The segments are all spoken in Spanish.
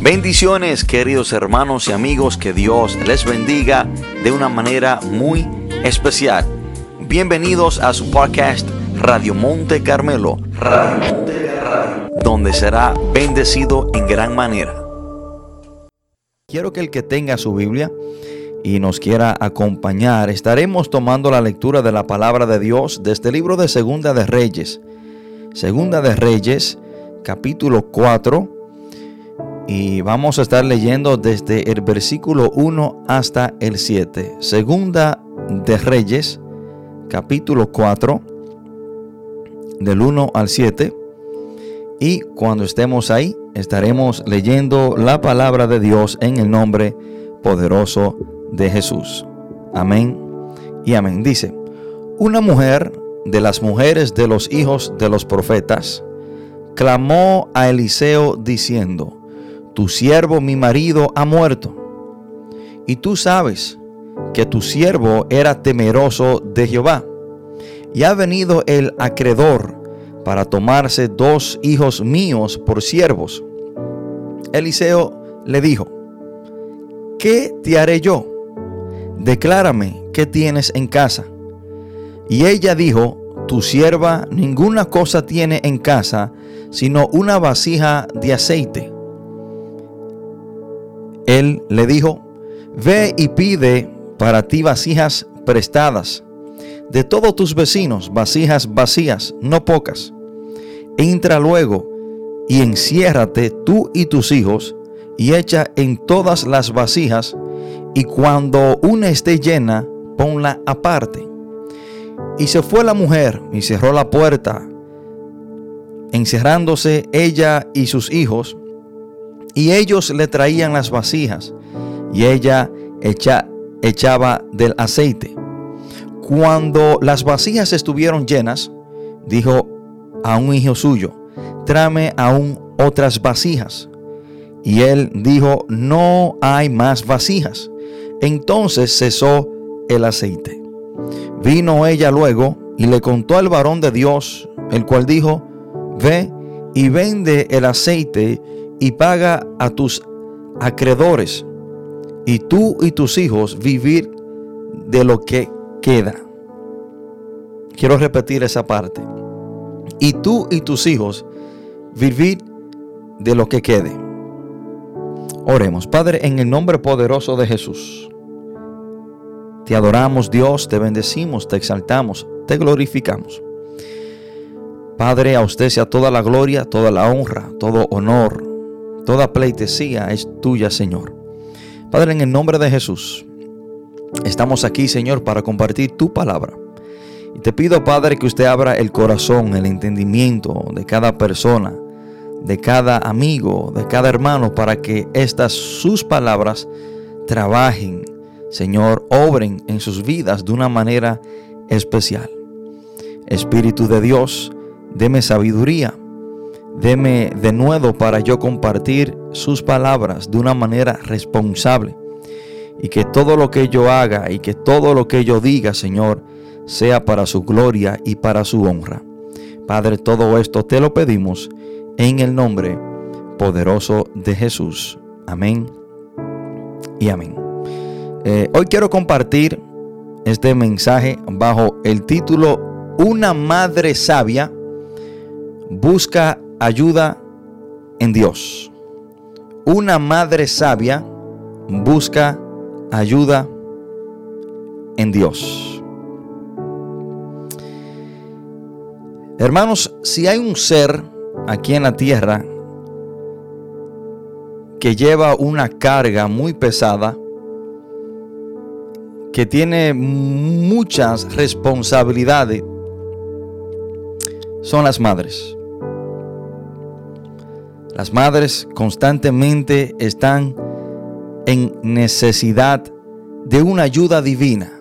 Bendiciones queridos hermanos y amigos, que Dios les bendiga de una manera muy especial. Bienvenidos a su podcast Radio Monte Carmelo, donde será bendecido en gran manera. Quiero que el que tenga su Biblia y nos quiera acompañar, estaremos tomando la lectura de la palabra de Dios de este libro de Segunda de Reyes. Segunda de Reyes, capítulo 4 y vamos a estar leyendo desde el versículo 1 hasta el 7. Segunda de Reyes, capítulo 4, del 1 al 7. Y cuando estemos ahí, estaremos leyendo la palabra de Dios en el nombre poderoso de Jesús. Amén y amén. Dice, una mujer de las mujeres de los hijos de los profetas clamó a Eliseo diciendo, tu siervo mi marido ha muerto. Y tú sabes que tu siervo era temeroso de Jehová. Y ha venido el acreedor para tomarse dos hijos míos por siervos. Eliseo le dijo, ¿qué te haré yo? Declárame qué tienes en casa. Y ella dijo, tu sierva ninguna cosa tiene en casa, sino una vasija de aceite él le dijo, ve y pide para ti vasijas prestadas de todos tus vecinos, vasijas vacías, no pocas. Entra luego y enciérrate tú y tus hijos y echa en todas las vasijas y cuando una esté llena, ponla aparte. Y se fue la mujer y cerró la puerta, encerrándose ella y sus hijos y ellos le traían las vasijas y ella echaba del aceite. Cuando las vasijas estuvieron llenas, dijo a un hijo suyo, tráeme aún otras vasijas. Y él dijo, no hay más vasijas. Entonces cesó el aceite. Vino ella luego y le contó al varón de Dios, el cual dijo, ve y vende el aceite y paga a tus acreedores, y tú y tus hijos vivir de lo que queda. Quiero repetir esa parte. Y tú y tus hijos vivir de lo que quede. Oremos, Padre, en el nombre poderoso de Jesús. Te adoramos, Dios, te bendecimos, te exaltamos, te glorificamos. Padre, a usted sea toda la gloria, toda la honra, todo honor, Toda pleitesía es tuya, Señor. Padre, en el nombre de Jesús, estamos aquí, Señor, para compartir tu palabra. Y te pido, Padre, que usted abra el corazón, el entendimiento de cada persona, de cada amigo, de cada hermano, para que estas sus palabras trabajen, Señor, obren en sus vidas de una manera especial. Espíritu de Dios, deme sabiduría Deme de nuevo para yo compartir sus palabras de una manera responsable. Y que todo lo que yo haga y que todo lo que yo diga, Señor, sea para su gloria y para su honra. Padre, todo esto te lo pedimos en el nombre poderoso de Jesús. Amén y amén. Eh, hoy quiero compartir este mensaje bajo el título Una madre sabia busca ayuda en Dios. Una madre sabia busca ayuda en Dios. Hermanos, si hay un ser aquí en la tierra que lleva una carga muy pesada, que tiene muchas responsabilidades, son las madres. Las madres constantemente están en necesidad de una ayuda divina,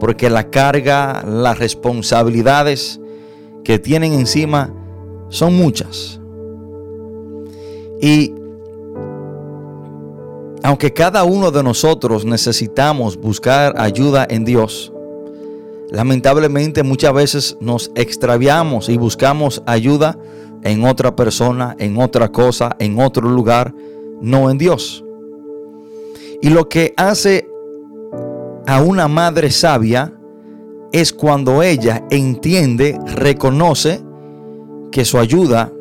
porque la carga, las responsabilidades que tienen encima son muchas. Y aunque cada uno de nosotros necesitamos buscar ayuda en Dios, lamentablemente muchas veces nos extraviamos y buscamos ayuda en otra persona, en otra cosa, en otro lugar, no en Dios. Y lo que hace a una madre sabia es cuando ella entiende, reconoce que su ayuda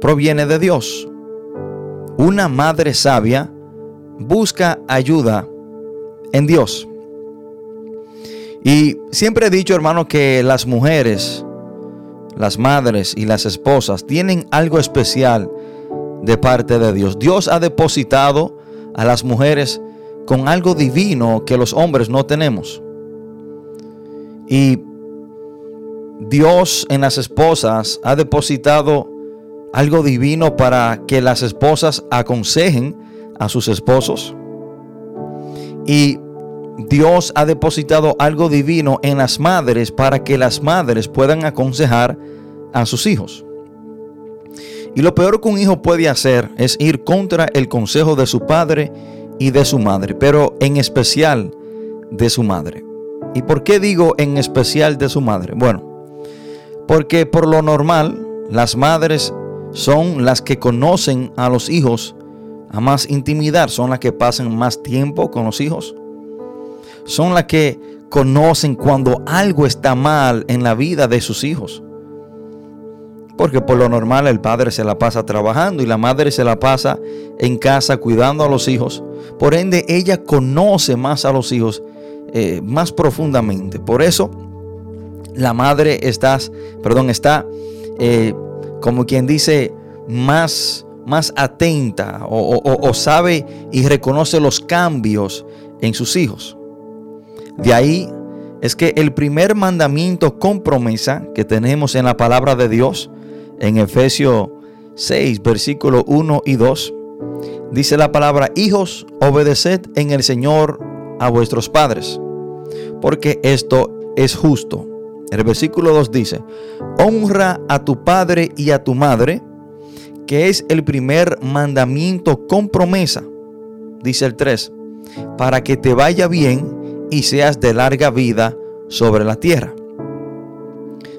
proviene de Dios. Una madre sabia busca ayuda en Dios. Y siempre he dicho, hermano, que las mujeres, las madres y las esposas tienen algo especial de parte de Dios. Dios ha depositado a las mujeres con algo divino que los hombres no tenemos. Y Dios en las esposas ha depositado algo divino para que las esposas aconsejen a sus esposos. Y Dios ha depositado algo divino en las madres para que las madres puedan aconsejar a sus hijos. Y lo peor que un hijo puede hacer es ir contra el consejo de su padre y de su madre, pero en especial de su madre. ¿Y por qué digo en especial de su madre? Bueno, porque por lo normal las madres son las que conocen a los hijos a más intimidad, son las que pasan más tiempo con los hijos, son las que conocen cuando algo está mal en la vida de sus hijos. Porque por lo normal el padre se la pasa trabajando y la madre se la pasa en casa cuidando a los hijos. Por ende, ella conoce más a los hijos eh, más profundamente. Por eso, la madre está, perdón, está eh, como quien dice, más, más atenta o sabe y reconoce los cambios en sus hijos. De ahí es que el primer mandamiento con promesa que tenemos en la palabra de Dios en Efesios 6, versículo 1 y 2, dice la palabra, hijos, obedeced en el Señor a vuestros padres, porque esto es justo. El versículo 2 dice, honra a tu padre y a tu madre, que es el primer mandamiento con promesa, dice el 3, para que te vaya bien y seas de larga vida sobre la tierra.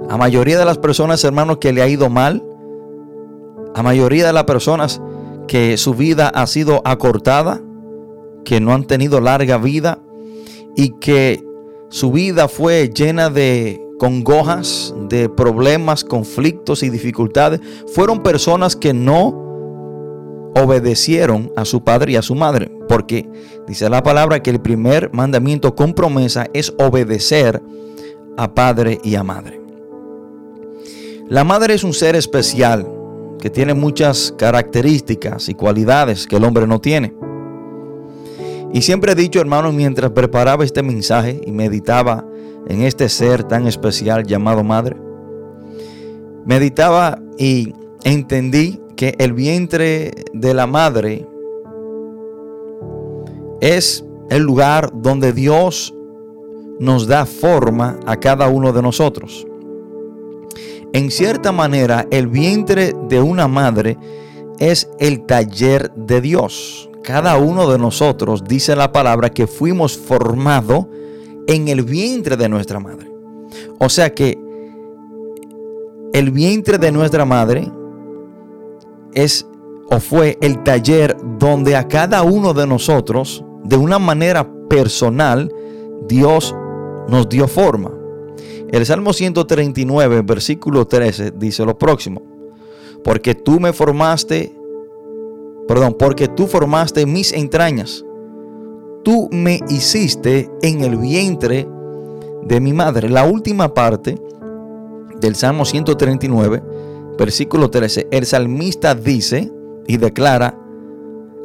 A mayoría de las personas, hermanos, que le ha ido mal, a mayoría de las personas que su vida ha sido acortada, que no han tenido larga vida y que su vida fue llena de congojas, de problemas, conflictos y dificultades, fueron personas que no obedecieron a su padre y a su madre, porque dice la palabra que el primer mandamiento con promesa es obedecer a padre y a madre. La madre es un ser especial que tiene muchas características y cualidades que el hombre no tiene. Y siempre he dicho, hermano, mientras preparaba este mensaje y meditaba en este ser tan especial llamado madre, meditaba y entendí el vientre de la madre es el lugar donde Dios nos da forma a cada uno de nosotros. En cierta manera, el vientre de una madre es el taller de Dios. Cada uno de nosotros, dice la palabra, que fuimos formados en el vientre de nuestra madre. O sea que el vientre de nuestra madre es o fue el taller donde a cada uno de nosotros, de una manera personal, Dios nos dio forma. El Salmo 139, versículo 13, dice lo próximo. Porque tú me formaste, perdón, porque tú formaste mis entrañas. Tú me hiciste en el vientre de mi madre. La última parte del Salmo 139, versículo 13, el salmista dice y declara,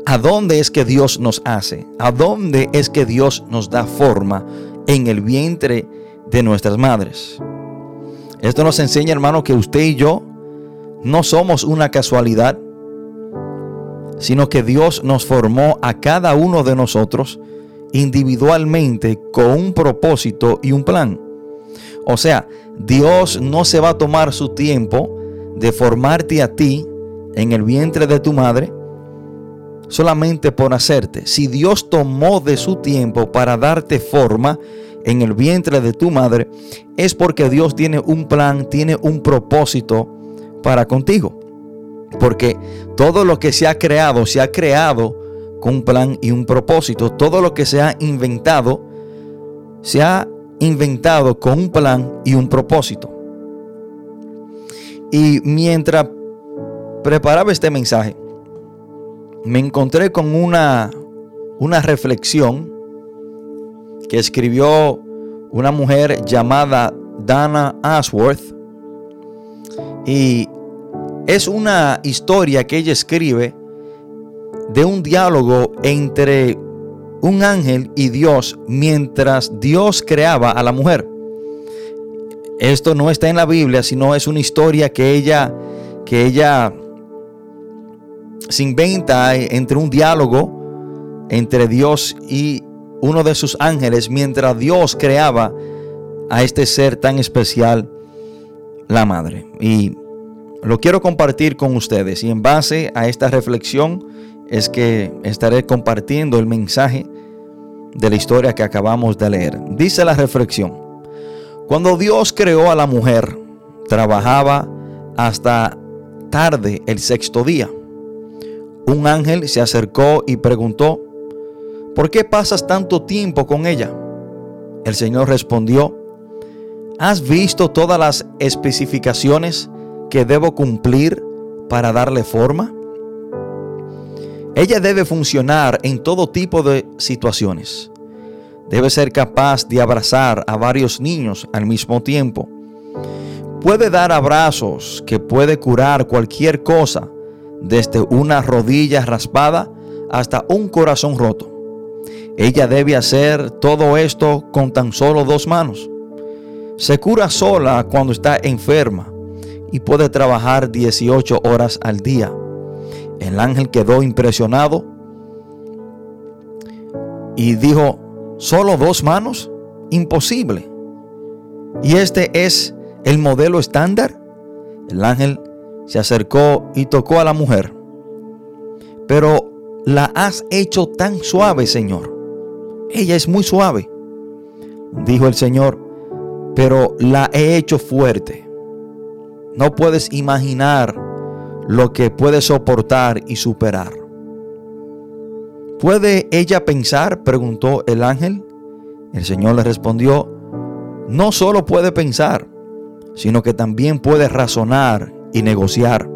¿a dónde es que Dios nos hace? ¿A dónde es que Dios nos da forma en el vientre de nuestras madres. Esto nos enseña, hermano, que usted y yo no somos una casualidad, sino que Dios nos formó a cada uno de nosotros individualmente con un propósito y un plan. O sea, Dios no se va a tomar su tiempo de formarte a ti en el vientre de tu madre solamente por hacerte. Si Dios tomó de su tiempo para darte forma, en el vientre de tu madre, es porque Dios tiene un plan, tiene un propósito para contigo. Porque todo lo que se ha creado, se ha creado con un plan y un propósito. Todo lo que se ha inventado, se ha inventado con un plan y un propósito. Y mientras preparaba este mensaje, me encontré con una, una reflexión que escribió una mujer llamada Dana Ashworth. Y es una historia que ella escribe de un diálogo entre un ángel y Dios mientras Dios creaba a la mujer. Esto no está en la Biblia, sino es una historia que ella que ella se inventa entre un diálogo entre Dios y uno de sus ángeles mientras Dios creaba a este ser tan especial, la madre. Y lo quiero compartir con ustedes y en base a esta reflexión es que estaré compartiendo el mensaje de la historia que acabamos de leer. Dice la reflexión, cuando Dios creó a la mujer, trabajaba hasta tarde el sexto día. Un ángel se acercó y preguntó, ¿por qué pasas tanto tiempo con ella? El Señor respondió, ¿has visto todas las especificaciones que debo cumplir para darle forma? Ella debe funcionar en todo tipo de situaciones. Debe ser capaz de abrazar a varios niños al mismo tiempo. Puede dar abrazos que puede curar cualquier cosa, desde una rodilla raspada hasta un corazón roto. Ella debe hacer todo esto con tan solo dos manos. Se cura sola cuando está enferma y puede trabajar 18 horas al día. El ángel quedó impresionado y dijo, ¿solo dos manos? Imposible. ¿Y este es el modelo estándar? El ángel se acercó y tocó a la mujer. Pero la has hecho tan suave, Señor ella es muy suave, dijo el Señor, pero la he hecho fuerte. No puedes imaginar lo que puede soportar y superar. ¿Puede ella pensar? preguntó el ángel. El Señor le respondió, no solo puede pensar, sino que también puede razonar y negociar.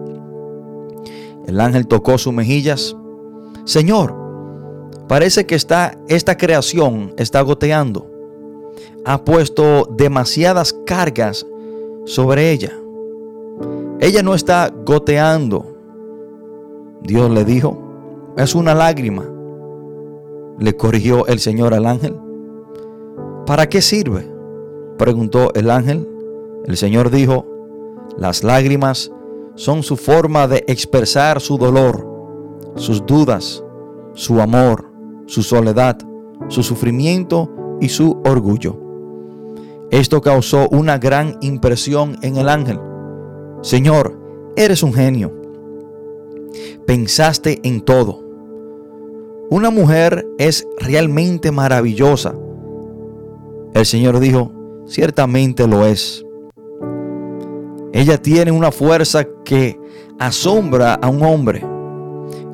El ángel tocó sus mejillas. Señor, Parece que está, esta creación está goteando. Ha puesto demasiadas cargas sobre ella. Ella no está goteando. Dios le dijo, es una lágrima. Le corrigió el Señor al ángel. ¿Para qué sirve? Preguntó el ángel. El Señor dijo, las lágrimas son su forma de expresar su dolor, sus dudas, su amor su soledad, su sufrimiento y su orgullo. Esto causó una gran impresión en el ángel. Señor, eres un genio. Pensaste en todo. Una mujer es realmente maravillosa. El Señor dijo, ciertamente lo es. Ella tiene una fuerza que asombra a un hombre.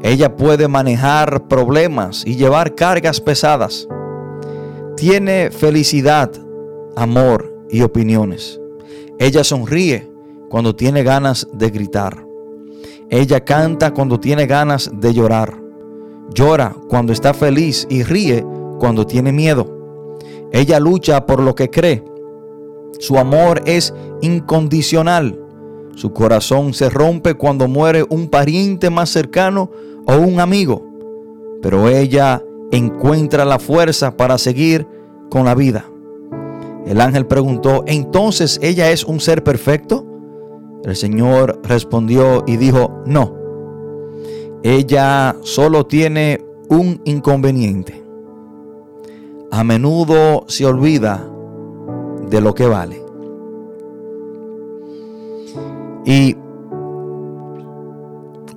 Ella puede manejar problemas y llevar cargas pesadas. Tiene felicidad, amor y opiniones. Ella sonríe cuando tiene ganas de gritar. Ella canta cuando tiene ganas de llorar. Llora cuando está feliz y ríe cuando tiene miedo. Ella lucha por lo que cree. Su amor es incondicional. Su corazón se rompe cuando muere un pariente más cercano o un amigo, pero ella encuentra la fuerza para seguir con la vida. El ángel preguntó, ¿entonces ella es un ser perfecto? El Señor respondió y dijo, no, ella solo tiene un inconveniente. A menudo se olvida de lo que vale. Y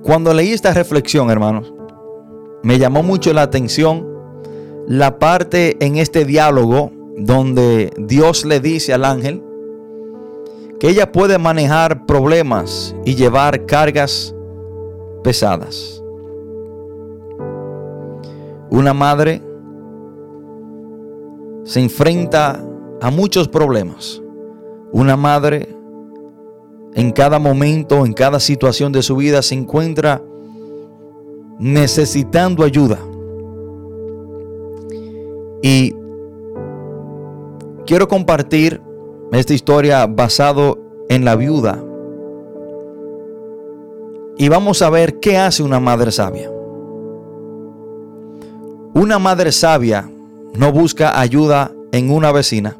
cuando leí esta reflexión, hermanos, me llamó mucho la atención la parte en este diálogo donde Dios le dice al ángel que ella puede manejar problemas y llevar cargas pesadas. Una madre se enfrenta a muchos problemas. Una madre en cada momento, en cada situación de su vida se encuentra necesitando ayuda. Y quiero compartir esta historia basado en la viuda. Y vamos a ver qué hace una madre sabia. Una madre sabia no busca ayuda en una vecina.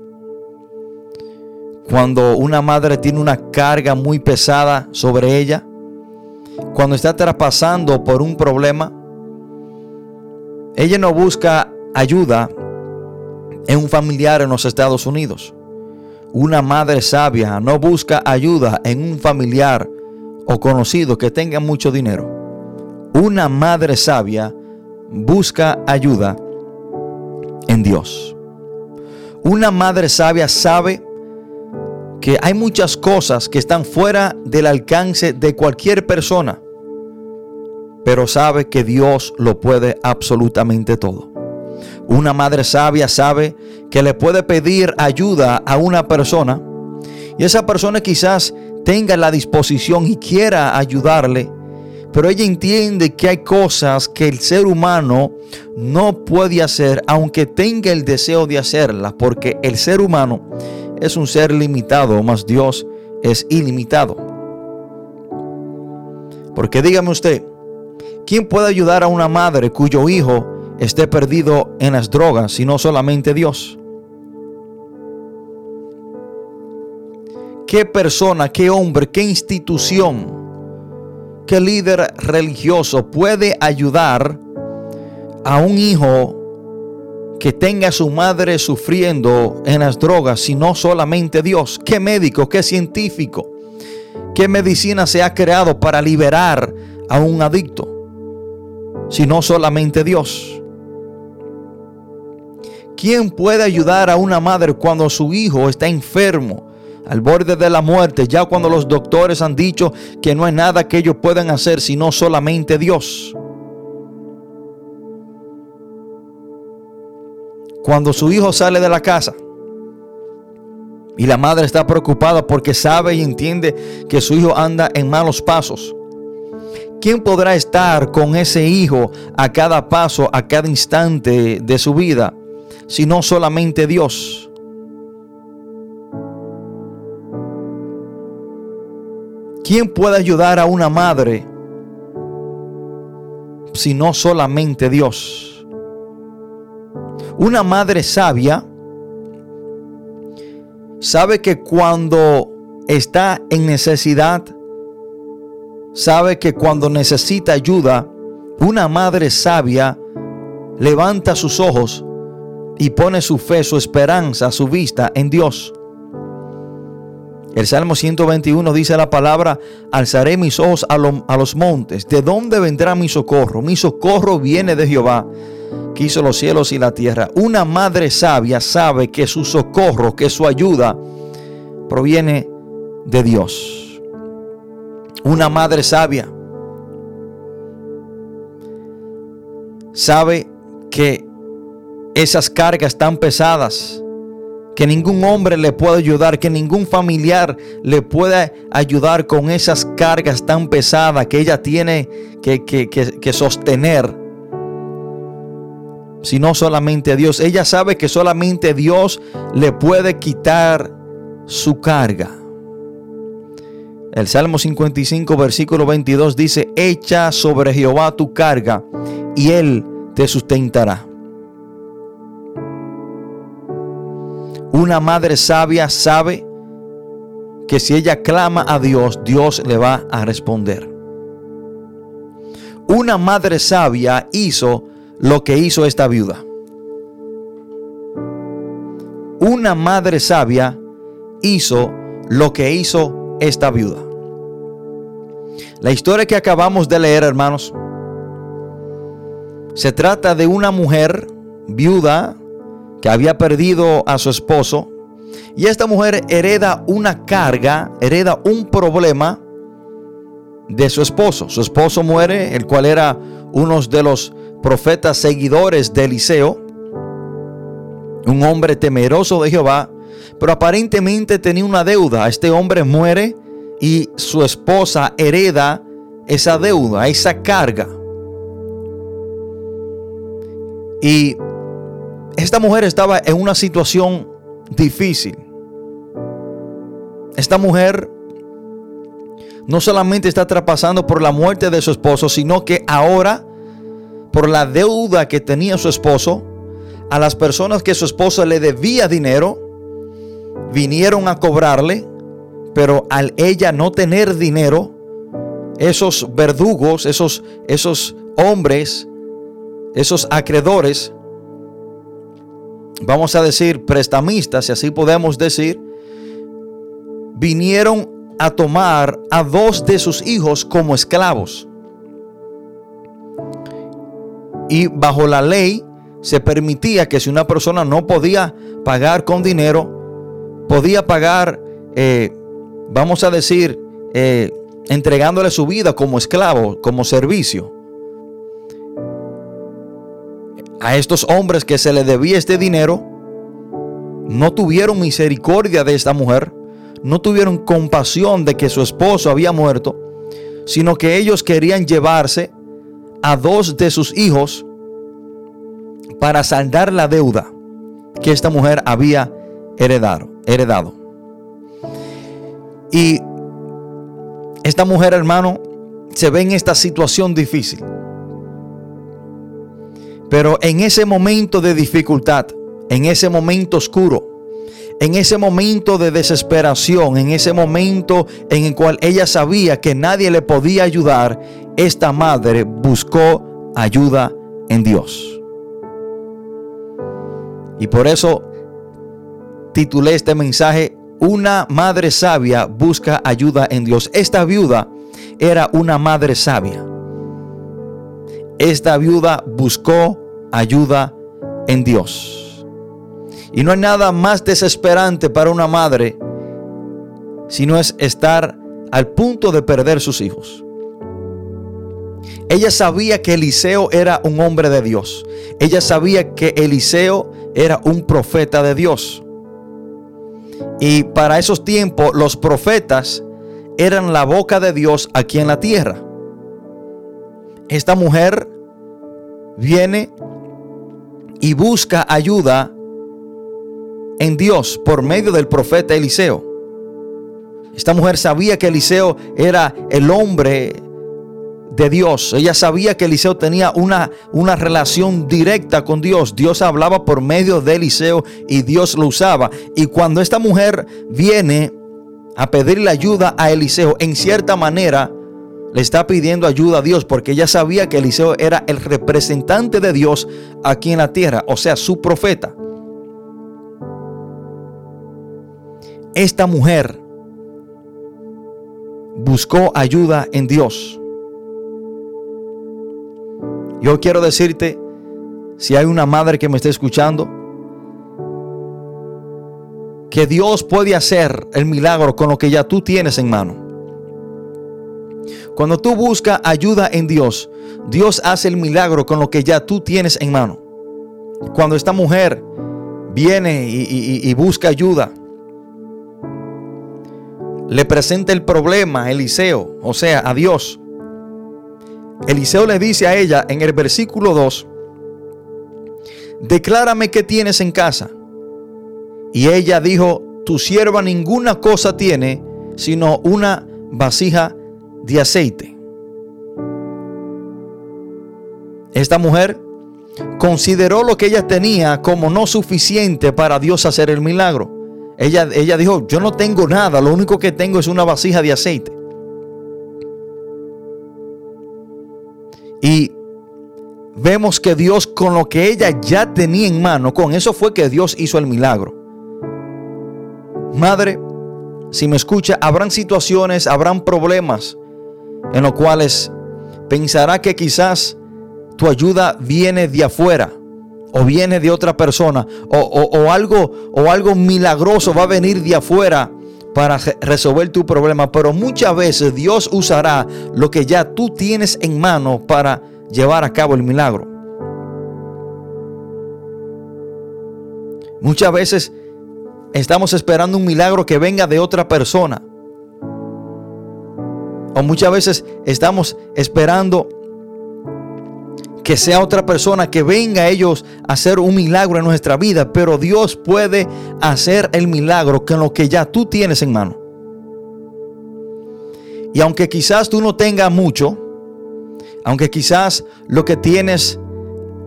Cuando una madre tiene una carga muy pesada sobre ella, cuando está traspasando por un problema, ella no busca ayuda en un familiar en los Estados Unidos. Una madre sabia no busca ayuda en un familiar o conocido que tenga mucho dinero. Una madre sabia busca ayuda en Dios. Una madre sabia sabe que hay muchas cosas que están fuera del alcance de cualquier persona, pero sabe que Dios lo puede absolutamente todo. Una madre sabia sabe que le puede pedir ayuda a una persona y esa persona quizás tenga la disposición y quiera ayudarle, pero ella entiende que hay cosas que el ser humano no puede hacer aunque tenga el deseo de hacerlas, porque el ser humano es un ser limitado, más Dios es ilimitado. Porque dígame usted, ¿quién puede ayudar a una madre cuyo hijo esté perdido en las drogas, sino solamente Dios? ¿Qué persona, qué hombre, qué institución, qué líder religioso puede ayudar a un hijo que tenga a su madre sufriendo en las drogas, sino solamente Dios. ¿Qué médico, qué científico, qué medicina se ha creado para liberar a un adicto? Sino solamente Dios. ¿Quién puede ayudar a una madre cuando su hijo está enfermo, al borde de la muerte, ya cuando los doctores han dicho que no hay nada que ellos puedan hacer sino solamente Dios? Cuando su hijo sale de la casa y la madre está preocupada porque sabe y entiende que su hijo anda en malos pasos. ¿Quién podrá estar con ese hijo a cada paso, a cada instante de su vida, si no solamente Dios? ¿Quién puede ayudar a una madre si no solamente Dios? Una madre sabia sabe que cuando está en necesidad, sabe que cuando necesita ayuda, una madre sabia levanta sus ojos y pone su fe, su esperanza, su vista en Dios. El Salmo 121 dice la palabra, alzaré mis ojos a, los montes. ¿De dónde vendrá mi socorro? Mi socorro viene de Jehová, que hizo los cielos y la tierra. Una madre sabia sabe que su socorro, que su ayuda proviene de Dios. Una madre sabia sabe que esas cargas tan pesadas, que ningún hombre le puede ayudar, que ningún familiar le pueda ayudar con esas cargas tan pesadas que ella tiene que, que, que sostener sino solamente Dios. Ella sabe que solamente Dios le puede quitar su carga. El Salmo 55, versículo 22 dice, echa sobre Jehová tu carga y él te sustentará. Una madre sabia sabe que si ella clama a Dios, Dios le va a responder. Una madre sabia hizo lo que hizo esta viuda. Una madre sabia hizo lo que hizo esta viuda. La historia que acabamos de leer, hermanos, se trata de una mujer viuda que había perdido a su esposo y esta mujer hereda una carga, hereda un problema de su esposo. Su esposo muere, el cual era uno de los profetas seguidores de Eliseo, un hombre temeroso de Jehová, pero aparentemente tenía una deuda. Este hombre muere y su esposa hereda esa deuda, esa carga. Y esta mujer estaba en una situación difícil. Esta mujer no solamente está traspasando por la muerte de su esposo, sino que ahora, por la deuda que tenía su esposo, a las personas que su esposo le debía dinero, vinieron a cobrarle, pero al ella no tener dinero, esos verdugos, esos, esos hombres, esos acreedores, vamos a decir prestamistas, si así podemos decir, vinieron a tomar a dos de sus hijos como esclavos. Y bajo la ley se permitía que si una persona no podía pagar con dinero, podía pagar, eh, vamos a decir, eh, entregándole su vida como esclavo, como servicio. A estos hombres que se le debía este dinero, no tuvieron misericordia de esta mujer, no tuvieron compasión de que su esposo había muerto, sino que ellos querían llevarse a dos de sus hijos para saldar la deuda que esta mujer había heredado. heredado. Y esta mujer, hermano, se ve en esta situación difícil. Pero en ese momento de dificultad, en ese momento oscuro, en ese momento de desesperación, en ese momento en el cual ella sabía que nadie le podía ayudar, esta madre buscó ayuda en Dios. Y por eso titulé este mensaje, Una madre sabia busca ayuda en Dios. Esta viuda era una madre sabia. Esta viuda buscó ayuda en Dios. Y no hay nada más desesperante para una madre sino es estar al punto de perder sus hijos. Ella sabía que Eliseo era un hombre de Dios. Ella sabía que Eliseo era un profeta de Dios. Y para esos tiempos los profetas eran la boca de Dios aquí en la tierra. Esta mujer viene y busca ayuda en Dios por medio del profeta Eliseo. Esta mujer sabía que Eliseo era el hombre de Dios. Ella sabía que Eliseo tenía una, una relación directa con Dios. Dios hablaba por medio de Eliseo y Dios lo usaba. Y cuando esta mujer viene a pedirle ayuda a Eliseo, en cierta manera le está pidiendo ayuda a Dios porque ella sabía que Eliseo era el representante de Dios aquí en la tierra, o sea, su profeta. esta mujer buscó ayuda en Dios. Yo quiero decirte, si hay una madre que me esté escuchando, que Dios puede hacer el milagro con lo que ya tú tienes en mano. Cuando tú buscas ayuda en Dios, Dios hace el milagro con lo que ya tú tienes en mano. Cuando esta mujer viene y, busca ayuda, le presenta el problema a Eliseo, o sea, a Dios. Eliseo le dice a ella en el versículo 2, declárame qué tienes en casa. Y ella dijo, tu sierva ninguna cosa tiene, sino una vasija de aceite. Esta mujer consideró lo que ella tenía como no suficiente para Dios hacer el milagro. Ella, ella dijo, yo no tengo nada, lo único que tengo es una vasija de aceite. Y vemos que Dios con lo que ella ya tenía en mano, con eso fue que Dios hizo el milagro. Madre, si me escucha, habrán situaciones, habrán problemas en los cuales pensará que quizás tu ayuda viene de afuera o viene de otra persona o, algo, o algo milagroso va a venir de afuera para resolver tu problema, pero muchas veces Dios usará lo que ya tú tienes en mano para llevar a cabo el milagro. Muchas veces estamos esperando un milagro que venga de otra persona. O muchas veces estamos esperando que sea otra persona que venga a ellos a hacer un milagro en nuestra vida, pero Dios puede hacer el milagro con lo que ya tú tienes en mano. Y aunque quizás tú no tengas mucho, aunque quizás lo que tienes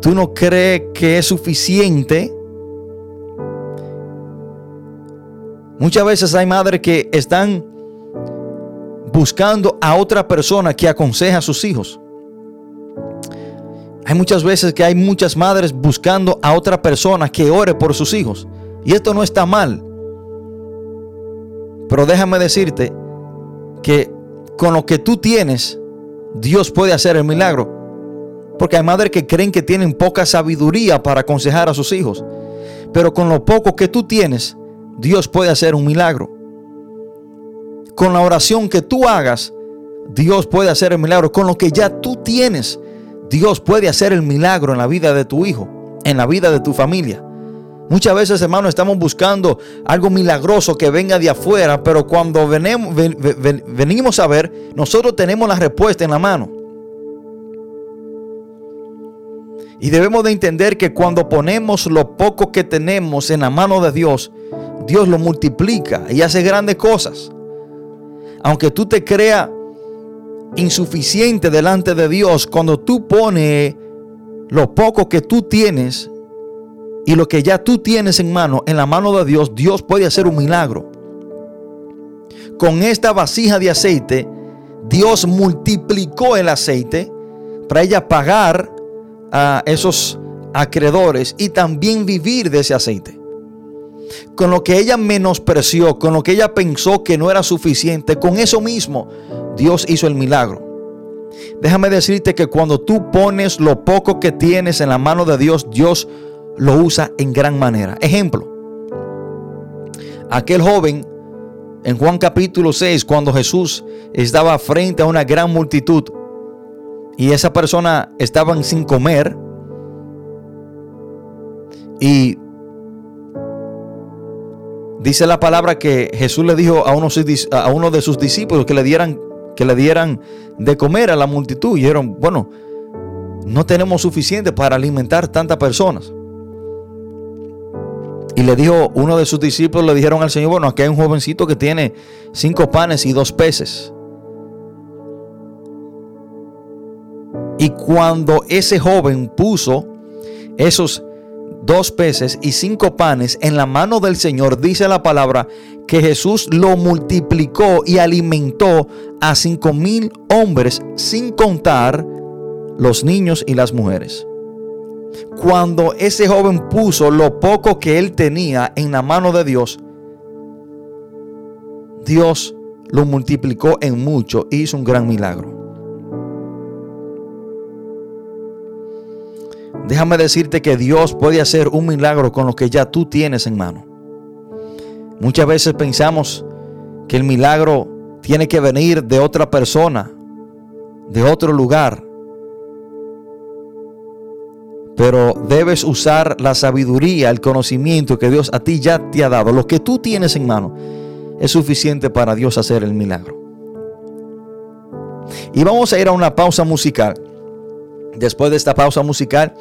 tú no crees que es suficiente, muchas veces hay madres que están buscando a otra persona que aconseja a sus hijos. Hay muchas veces que hay muchas madres buscando a otra persona que ore por sus hijos. Y esto no está mal. Pero déjame decirte que con lo que tú tienes, Dios puede hacer el milagro. Porque hay madres que creen que tienen poca sabiduría para aconsejar a sus hijos. Pero con lo poco que tú tienes, Dios puede hacer un milagro. Con la oración que tú hagas, Dios puede hacer el milagro. Con lo que ya tú tienes, Dios puede hacer el milagro en la vida de tu hijo, en la vida de tu familia. Muchas veces, hermano, estamos buscando algo milagroso que venga de afuera, pero cuando venimos, venimos a ver, nosotros tenemos la respuesta en la mano. Y debemos de entender que cuando ponemos lo poco que tenemos en la mano de Dios, Dios lo multiplica y hace grandes cosas. Aunque tú te creas insuficiente delante de Dios cuando tú pones lo poco que tú tienes y lo que ya tú tienes en mano, en la mano de Dios, Dios puede hacer un milagro. Con esta vasija de aceite, Dios multiplicó el aceite para ella pagar a esos acreedores y también vivir de ese aceite. Con lo que ella menospreció, con lo que ella pensó que no era suficiente, con eso mismo Dios hizo el milagro. Déjame decirte que cuando tú pones lo poco que tienes en la mano de Dios, Dios lo usa en gran manera. Ejemplo, aquel joven en Juan capítulo 6, cuando Jesús estaba frente a una gran multitud y esa persona estaban sin comer y dice la palabra que Jesús le dijo a uno, a de sus discípulos que le dieran que le dieran de comer a la multitud. Y dijeron, bueno, no tenemos suficiente para alimentar tantas personas. Y le dijo uno de sus discípulos, le dijeron al Señor, bueno, aquí hay un jovencito que tiene cinco panes y dos peces. Y cuando ese joven puso esos dos peces y cinco panes en la mano del Señor, dice la palabra que Jesús lo multiplicó y alimentó a cinco mil hombres sin contar los niños y las mujeres. Cuando ese joven puso lo poco que él tenía en la mano de Dios, Dios lo multiplicó en mucho y hizo un gran milagro. Déjame decirte que Dios puede hacer un milagro con lo que ya tú tienes en mano. Muchas veces pensamos que el milagro tiene que venir de otra persona, de otro lugar. Pero debes usar la sabiduría, el conocimiento que Dios a ti ya te ha dado. Lo que tú tienes en mano es suficiente para Dios hacer el milagro. Y vamos a ir a una pausa musical. Después de esta pausa musical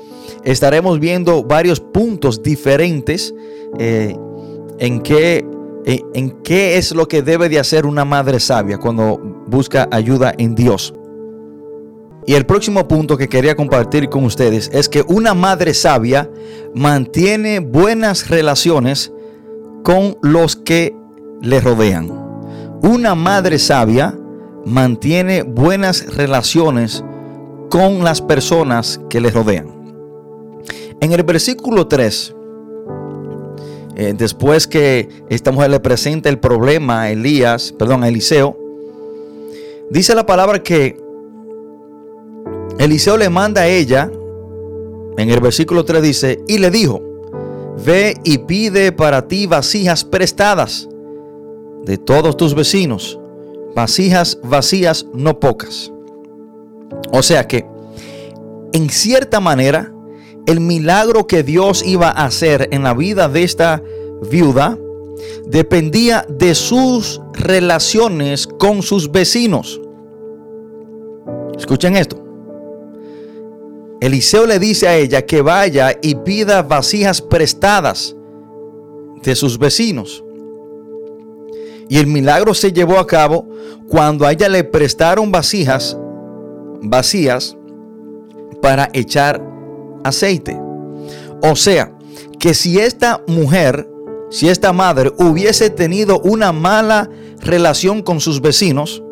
estaremos viendo varios puntos diferentes eh, en, qué, en qué es lo que debe de hacer una madre sabia cuando busca ayuda en Dios. Y el próximo punto que quería compartir con ustedes es que una madre sabia mantiene buenas relaciones con los que le rodean. Una madre sabia mantiene buenas relaciones con las personas que les rodean. En el versículo 3, eh, después que esta mujer le presenta el problema a Elías, perdón, a Eliseo, dice la palabra que Eliseo le manda a ella, en el versículo 3 dice, y le dijo, ve y pide para ti vasijas prestadas de todos tus vecinos, vasijas vacías, no pocas. O sea que, en cierta manera, el milagro que Dios iba a hacer en la vida de esta viuda dependía de sus relaciones con sus vecinos. Escuchen esto. Eliseo le dice a ella que vaya y pida vasijas prestadas de sus vecinos. Y el milagro se llevó a cabo cuando a ella le prestaron vasijas vacías para echar aceite. O sea, que si esta mujer, si esta madre hubiese tenido una mala relación con sus vecinos,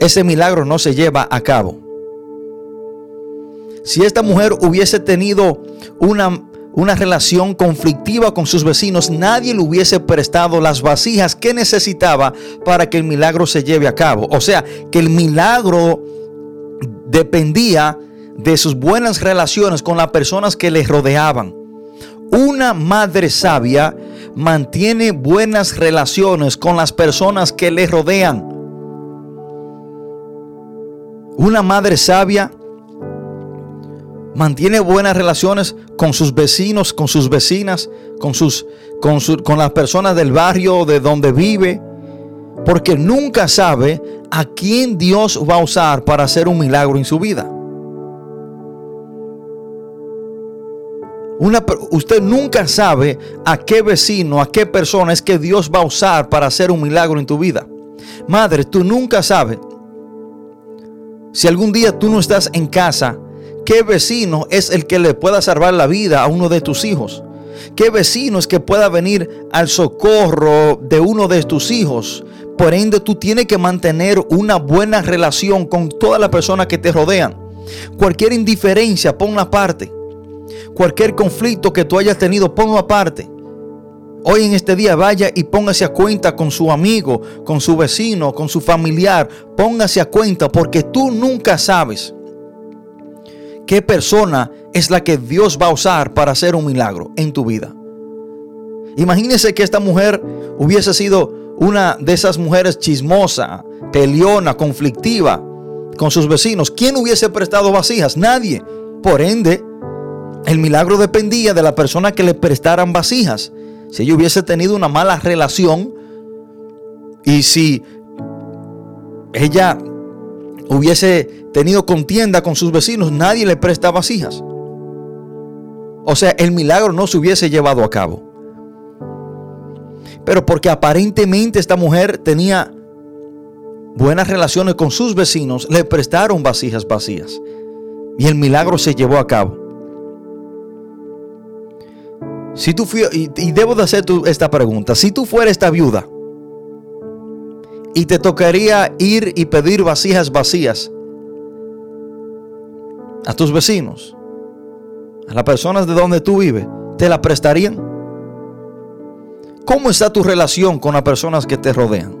ese milagro no se lleva a cabo. Si esta mujer hubiese tenido una, una relación conflictiva con sus vecinos, nadie le hubiese prestado las vasijas que necesitaba para que el milagro se lleve a cabo. O sea, que el milagro dependía de sus buenas relaciones con las personas que le rodeaban. Una madre sabia mantiene buenas relaciones con las personas que le rodean. Una madre sabia mantiene buenas relaciones con sus vecinos, con sus vecinas, con, sus, con, con las personas del barrio de donde vive, porque nunca sabe a quién Dios va a usar para hacer un milagro en su vida. usted nunca sabe a qué vecino, a qué persona es que Dios va a usar para hacer un milagro en tu vida. Madre, tú nunca sabes si algún día tú no estás en casa, qué vecino es el que le pueda salvar la vida a uno de tus hijos. ¿Qué vecino es que pueda venir al socorro de uno de tus hijos? Por ende, tú tienes que mantener una buena relación con todas las personas que te rodean. Cualquier indiferencia, ponla aparte. Cualquier conflicto que tú hayas tenido, ponlo aparte. Hoy en este día vaya y póngase a cuenta con su amigo, con su vecino, con su familiar. Póngase a cuenta porque tú nunca sabes qué persona es la que Dios va a usar para hacer un milagro en tu vida. Imagínese que esta mujer hubiese sido una de esas mujeres chismosa, peleona, conflictiva con sus vecinos. ¿Quién hubiese prestado vasijas? Nadie. Por ende, el milagro dependía de la persona que le prestaran vasijas. Si ella hubiese tenido una mala relación y si ella hubiese tenido contienda con sus vecinos, nadie le presta vasijas. O sea, el milagro no se hubiese llevado a cabo. Pero porque aparentemente esta mujer tenía buenas relaciones con sus vecinos, le prestaron vasijas vacías. Y el milagro se llevó a cabo. Si tú y, y, debo de hacer esta pregunta, si tú fueras esta viuda y te tocaría ir y pedir vasijas vacías a tus vecinos, a las personas de donde tú vives, ¿te la prestarían? ¿Cómo está tu relación con las personas que te rodean?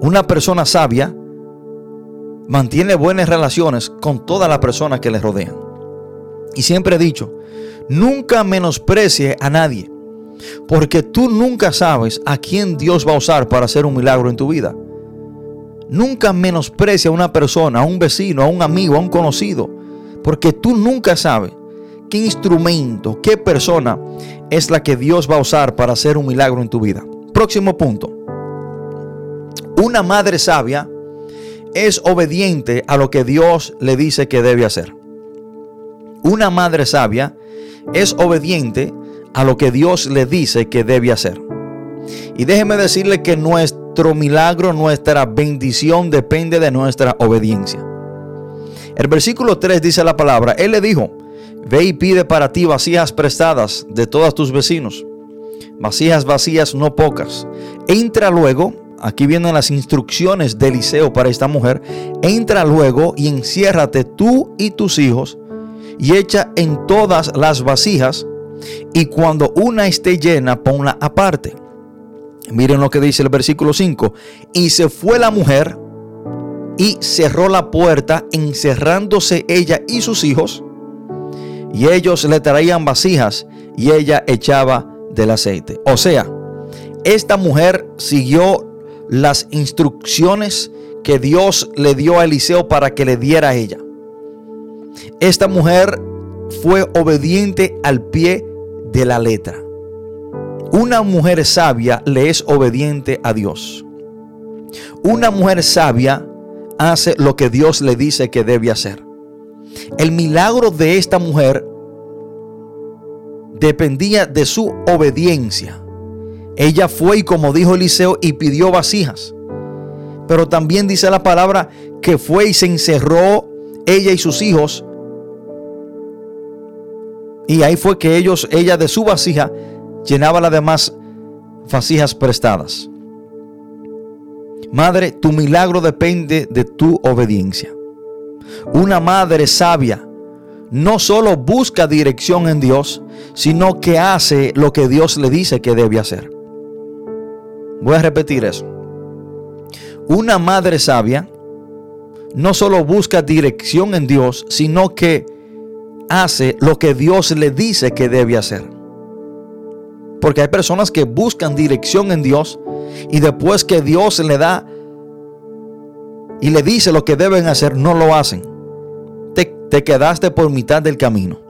Una persona sabia mantiene buenas relaciones con todas las personas que le rodean. Y siempre he dicho, Nunca menosprecie a nadie, porque tú nunca sabes a quién Dios va a usar para hacer un milagro en tu vida. Nunca menosprecie a una persona, a un vecino, a un amigo, a un conocido, porque tú nunca sabes qué instrumento, qué persona es la que Dios va a usar para hacer un milagro en tu vida. Próximo punto. Una madre sabia es obediente a lo que Dios le dice que debe hacer. Una madre sabia es obediente a lo que Dios le dice que debe hacer. Y déjeme decirle que nuestro milagro, nuestra bendición depende de nuestra obediencia. El versículo 3 dice la palabra, Él le dijo, ve y pide para ti vasijas prestadas de todos tus vecinos, vasijas vacías no pocas. Entra luego, aquí vienen las instrucciones de Eliseo para esta mujer, entra luego y enciérrate tú y tus hijos y echa en todas las vasijas y cuando una esté llena, ponla aparte. Miren lo que dice el versículo 5. Y se fue la mujer y cerró la puerta, encerrándose ella y sus hijos. Y ellos le traían vasijas y ella echaba del aceite. O sea, esta mujer siguió las instrucciones que Dios le dio a Eliseo para que le diera a ella. Esta mujer fue obediente al pie de la letra. Una mujer sabia le es obediente a Dios. Una mujer sabia hace lo que Dios le dice que debe hacer. El milagro de esta mujer dependía de su obediencia. Ella fue y como dijo Eliseo y pidió vasijas. Pero también dice la palabra que fue y se encerró ella y sus hijos. Y ahí fue que ellos, ella de su vasija, llenaba las demás vasijas prestadas. Madre, tu milagro depende de tu obediencia. Una madre sabia no solo busca dirección en Dios, sino que hace lo que Dios le dice que debe hacer. Voy a repetir eso. Una madre sabia no solo busca dirección en Dios, sino que hace lo que Dios le dice que debe hacer. Porque hay personas que buscan dirección en Dios y después que Dios le da y le dice lo que deben hacer, no lo hacen. Te, te quedaste por mitad del camino.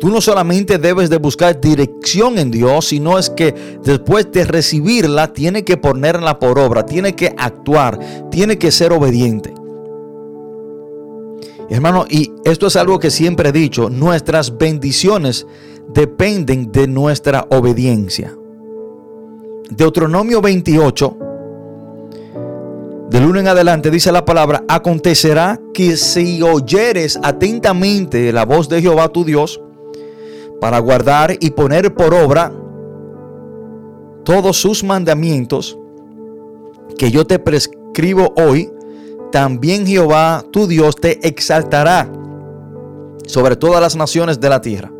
Tú no solamente debes de buscar dirección en Dios, sino es que después de recibirla, tiene que ponerla por obra, tiene que actuar, tiene que ser obediente. Hermano, y esto es algo que siempre he dicho, nuestras bendiciones dependen de nuestra obediencia. Deuteronomio 28, de lunes en adelante, dice la palabra, acontecerá que si oyeres atentamente la voz de Jehová tu Dios, para guardar y poner por obra todos sus mandamientos que yo te prescribo hoy, también Jehová tu Dios te exaltará sobre todas las naciones de la tierra.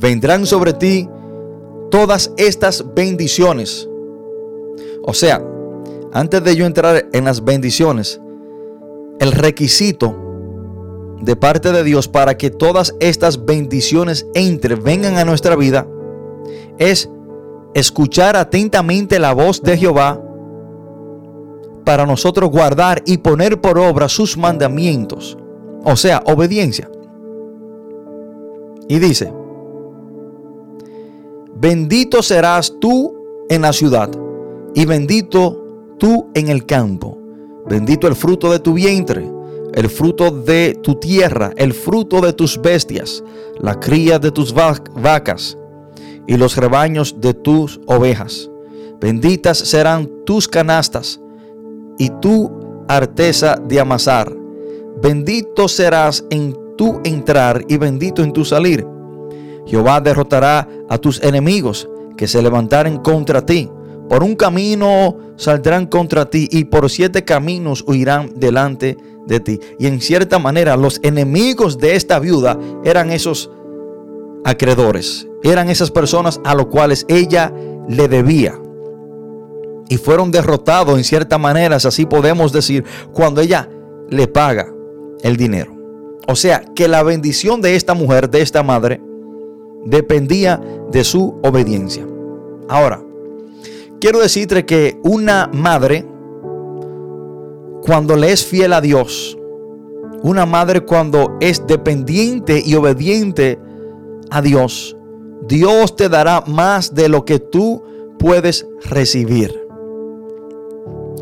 Vendrán sobre ti todas estas bendiciones. O sea, antes de yo entrar en las bendiciones, el requisito de parte de Dios para que todas estas bendiciones entren, vengan a nuestra vida, es escuchar atentamente la voz de Jehová para nosotros guardar y poner por obra sus mandamientos. O sea, obediencia. Y dice, bendito serás tú en la ciudad y bendito tú en el campo. Bendito el fruto de tu vientre el fruto de tu tierra, el fruto de tus bestias, la cría de tus vacas y los rebaños de tus ovejas. Benditas serán tus canastas y tu arteza de amasar. Bendito serás en tu entrar y bendito en tu salir. Jehová derrotará a tus enemigos que se levantaren contra ti. Por un camino saldrán contra ti y por siete caminos huirán delante de ti. Y en cierta manera los enemigos de esta viuda eran esos acreedores, eran esas personas a los cuales ella le debía. Y fueron derrotados en cierta manera, así podemos decir, cuando ella le paga el dinero. O sea, que la bendición de esta mujer, de esta madre, dependía de su obediencia. Ahora, quiero decirte que una madre cuando le es fiel a Dios. Una madre cuando es dependiente y obediente a Dios. Dios te dará más de lo que tú puedes recibir.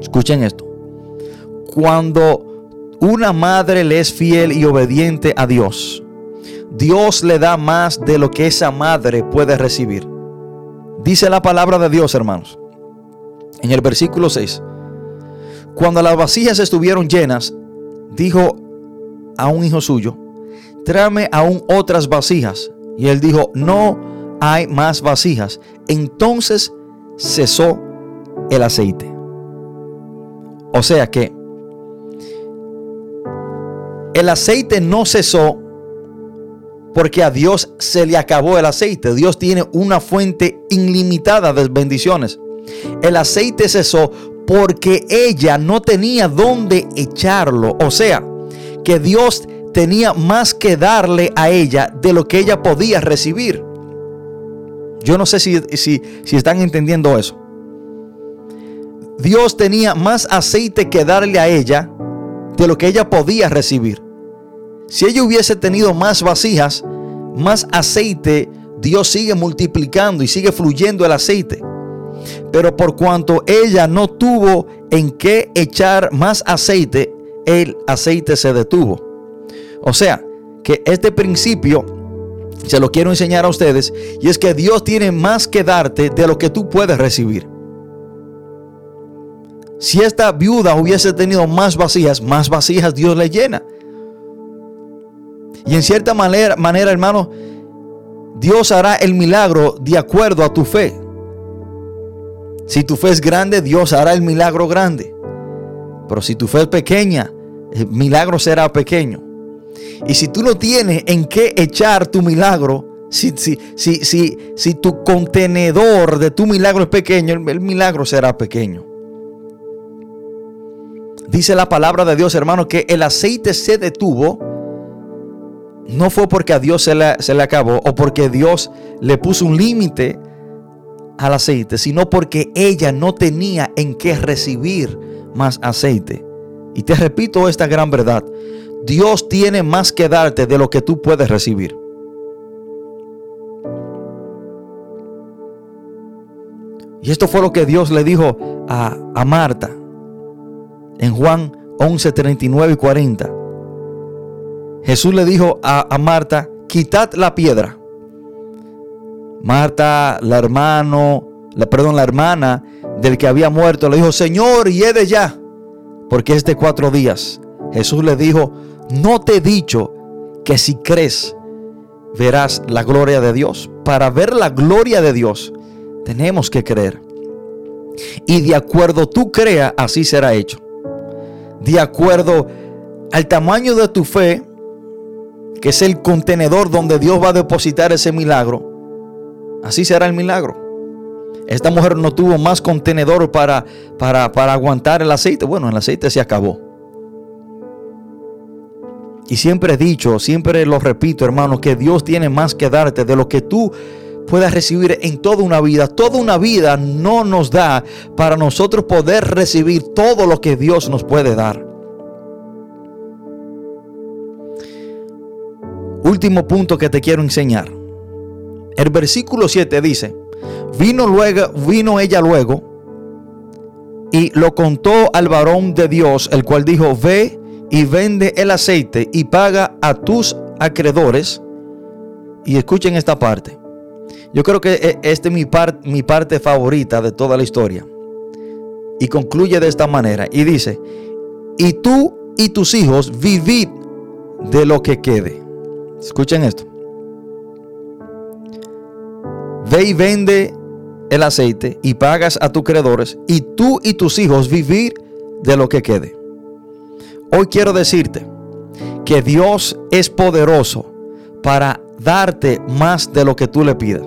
Escuchen esto. Cuando una madre le es fiel y obediente a Dios, Dios le da más de lo que esa madre puede recibir. Dice la palabra de Dios, hermanos. En el versículo 6. Cuando las vasijas estuvieron llenas, dijo a un hijo suyo, tráeme aún otras vasijas. Y él dijo, no hay más vasijas. Entonces cesó el aceite. O sea que el aceite no cesó porque a Dios se le acabó el aceite. Dios tiene una fuente ilimitada de bendiciones. El aceite cesó porque ella no tenía dónde echarlo. O sea, que Dios tenía más que darle a ella de lo que ella podía recibir. Yo no sé si, si, si están entendiendo eso. Dios tenía más aceite que darle a ella de lo que ella podía recibir. Si ella hubiese tenido más vasijas, más aceite, Dios sigue multiplicando y sigue fluyendo el aceite. Pero por cuanto ella no tuvo en qué echar más aceite, el aceite se detuvo. O sea, que este principio se lo quiero enseñar a ustedes y es que Dios tiene más que darte de lo que tú puedes recibir. Si esta viuda hubiese tenido más vacías, más vasijas Dios le llena. Y en cierta manera, hermano, Dios hará el milagro de acuerdo a tu fe. Si tu fe es grande, Dios hará el milagro grande. Pero si tu fe es pequeña, el milagro será pequeño. Y si tú no tienes en qué echar tu milagro, si, si, si, si, si tu contenedor de tu milagro es pequeño, el milagro será pequeño. Dice la palabra de Dios, hermano, que el aceite se detuvo. No fue porque a Dios se le, se le acabó o porque Dios le puso un límite al aceite, sino porque ella no tenía en qué recibir más aceite. Y te repito esta gran verdad. Dios tiene más que darte de lo que tú puedes recibir. Y esto fue lo que Dios le dijo a, a Marta en Juan 11, 39 y 40. Jesús le dijo a, Marta, quitad la piedra. Marta, la hermano, la, perdón, la hermana del que había muerto, le dijo, Señor, de ya, porque es de cuatro días. Jesús le dijo, no te he dicho que si crees, verás la gloria de Dios. Para ver la gloria de Dios, tenemos que creer. Y de acuerdo tú crea, así será hecho de acuerdo al tamaño de tu fe, que es el contenedor donde Dios va a depositar ese milagro, así será el milagro. Esta mujer no tuvo más contenedor para, para, para aguantar el aceite. Bueno, el aceite se acabó. Y siempre he dicho, siempre lo repito, hermano, que Dios tiene más que darte de lo que tú puedas recibir en toda una vida. Toda una vida no nos da para nosotros poder recibir todo lo que Dios nos puede dar. Último punto que te quiero enseñar. El versículo 7 dice, vino luego, vino ella luego y lo contó al varón de Dios, el cual dijo, ve y vende el aceite y paga a tus acreedores. Y escuchen esta parte. Yo creo que e, esta es mi, mi parte favorita de toda la historia. Y concluye de esta manera. Y dice, y tú y tus hijos vivid de lo que quede. Escuchen esto. Ve y vende el aceite y pagas a tus creadores y tú y tus hijos vivir de lo que quede. Hoy quiero decirte que Dios es poderoso para darte más de lo que tú le pidas.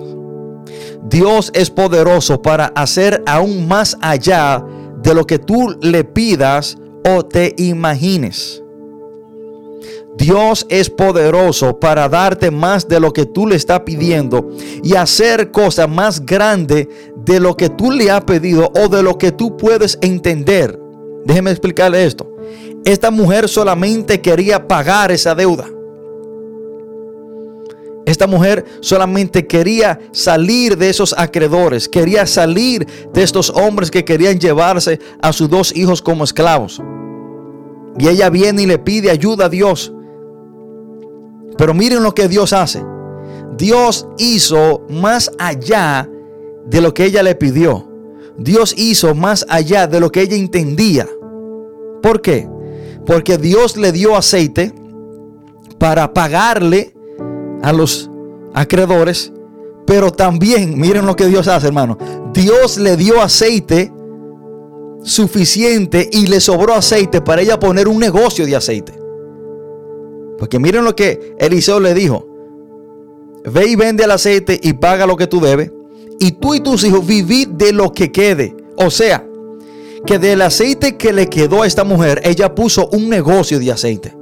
Dios es poderoso para hacer aún más allá de lo que tú le pidas o te imagines. Dios es poderoso para darte más de lo que tú le estás pidiendo y hacer cosas más grandes de lo que tú le has pedido o de lo que tú puedes entender. Déjeme explicarle esto. Esta mujer solamente quería pagar esa deuda. Esta mujer solamente quería salir de esos acreedores, quería salir de estos hombres que querían llevarse a sus dos hijos como esclavos. Y ella viene y le pide ayuda a Dios. Pero miren lo que Dios hace. Dios hizo más allá de lo que ella le pidió. Dios hizo más allá de lo que ella entendía. ¿Por qué? Porque Dios le dio aceite para pagarle a los acreedores, pero también, miren lo que Dios hace, hermano. Dios le dio aceite suficiente y le sobró aceite para ella poner un negocio de aceite. Porque miren lo que Eliseo le dijo. Ve y vende el aceite y paga lo que tú debes. Y tú y tus hijos vivid de lo que quede. O sea, que del aceite que le quedó a esta mujer, ella puso un negocio de aceite.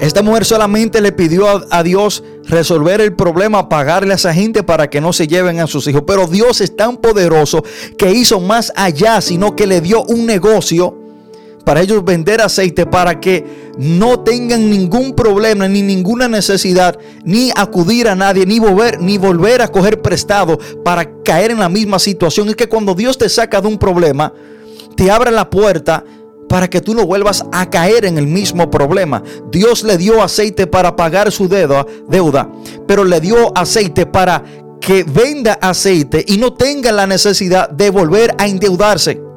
Esta mujer solamente le pidió a, Dios resolver el problema, pagarle a esa gente para que no se lleven a sus hijos. Pero Dios es tan poderoso que hizo más allá, sino que le dio un negocio para ellos vender aceite para que no tengan ningún problema ni ninguna necesidad ni acudir a nadie ni volver ni volver a coger prestado para caer en la misma situación es que cuando Dios te saca de un problema te abre la puerta para que tú no vuelvas a caer en el mismo problema. Dios le dio aceite para pagar su deuda, pero le dio aceite para que venda aceite y no tenga la necesidad de volver a endeudarse.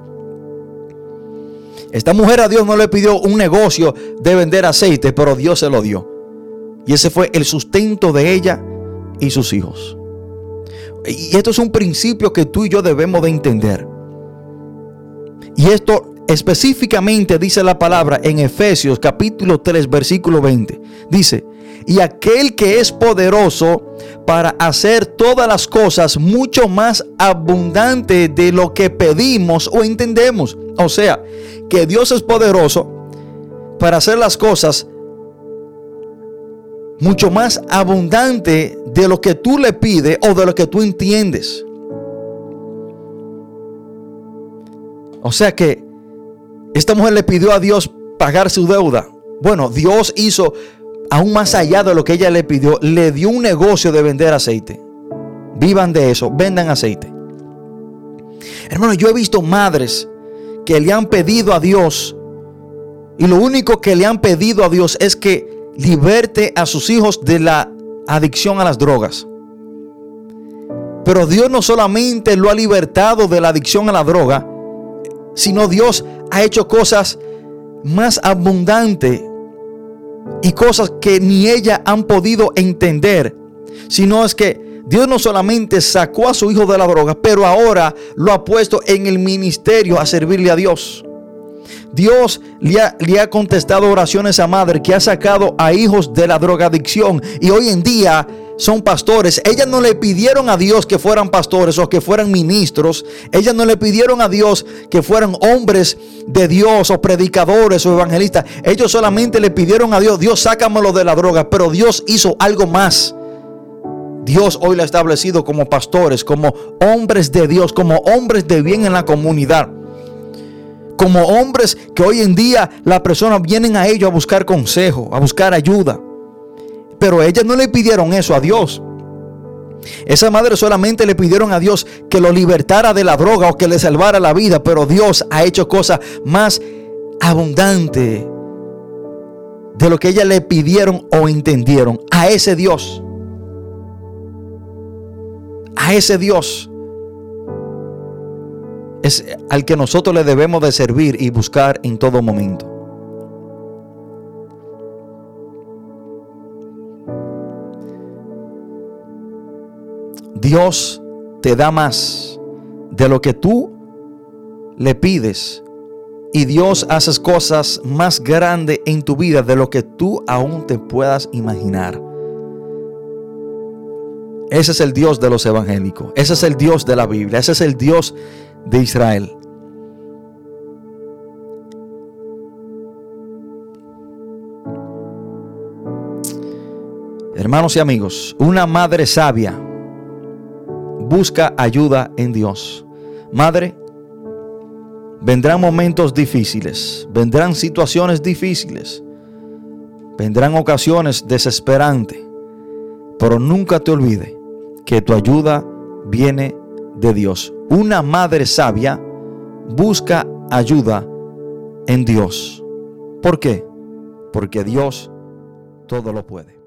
Esta mujer a Dios no le pidió un negocio de vender aceite, pero Dios se lo dio. Y ese fue el sustento de ella y sus hijos. Y esto es un principio que tú y yo debemos de entender. Y esto Específicamente dice la palabra en Efesios capítulo 3 versículo 20. Dice, y aquel que es poderoso para hacer todas las cosas mucho más abundante de lo que pedimos o entendemos. O sea, que Dios es poderoso para hacer las cosas mucho más abundante de lo que tú le pides o de lo que tú entiendes. O sea que esta mujer le pidió a Dios pagar su deuda. Bueno, Dios hizo aún más allá de lo que ella le pidió. Le dio un negocio de vender aceite. Vivan de eso, vendan aceite. Hermano, yo he visto madres que le han pedido a Dios y lo único que le han pedido a Dios es que liberte a sus hijos de la adicción a las drogas. Pero Dios no solamente lo ha libertado de la adicción a la droga, sino Dios ha hecho cosas más abundantes y cosas que ni ella han podido entender, sino es que Dios no solamente sacó a su hijo de la droga, pero ahora lo ha puesto en el ministerio a servirle a Dios. Dios le ha, le ha, contestado oraciones a madre que ha sacado a hijos de la drogadicción y hoy en día son pastores. Ellas no le pidieron a Dios que fueran pastores o que fueran ministros. Ellas no le pidieron a Dios que fueran hombres de Dios o predicadores o evangelistas. Ellos solamente le pidieron a Dios, Dios sácamelo de la droga. Pero Dios hizo algo más. Dios hoy lo ha establecido como pastores, como hombres de Dios, como hombres de bien en la comunidad. Como hombres que hoy en día las personas vienen a ellos a buscar consejo, a buscar ayuda. Pero ellas no le pidieron eso a Dios. Esa madre solamente le pidieron a Dios que lo libertara de la droga o que le salvara la vida, pero Dios ha hecho cosas más abundantes de lo que ellas le pidieron o entendieron. A ese Dios. A ese Dios es al que nosotros le debemos de servir y buscar en todo momento. Dios te da más de lo que tú le pides. Y Dios hace cosas más grandes en tu vida de lo que tú aún te puedas imaginar. Ese es el Dios de los evangélicos. Ese es el Dios de la Biblia. Ese es el Dios de Israel. Hermanos y amigos, una madre sabia busca ayuda en Dios. Madre, vendrán momentos difíciles, vendrán situaciones difíciles, vendrán ocasiones desesperantes, pero nunca te olvide que tu ayuda viene de Dios. Una madre sabia busca ayuda en Dios. ¿Por qué? Porque Dios todo lo puede.